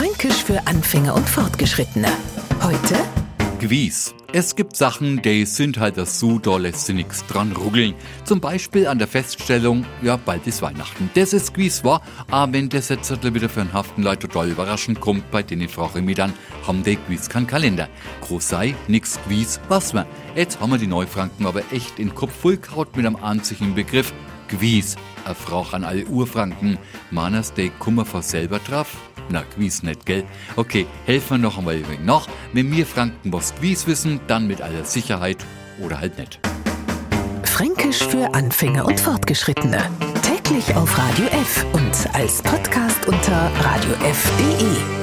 Fränkisch für Anfänger und Fortgeschrittene. Heute Gewiss. Es gibt Sachen, die sind halt so, da lässt sich nichts dran ruggeln. Zum Beispiel an der Feststellung, ja, bald ist Weihnachten. Das ist gewiss wahr, aber wenn das jetzt wieder für einen haften Leute überraschend kommt, bei denen frage ich mich dann, haben die gewiss keinen Kalender. Groß sei, nix gewiss, was wir. Jetzt haben wir die Neufranken aber echt in den Kopf voll kaut mit einem einzigen Begriff, gewiss. Eine an alle Urfranken, Manas de Kummer vor selber drauf? Na, gewiss nicht, gell? Okay, helfen wir noch einmal ein wenig nach. Wenn wir Franken was gewiss wissen, dann mit aller Sicherheit oder halt nicht. Fränkisch für Anfänger und Fortgeschrittene. Täglich auf Radio F und als Podcast unter radiof.de.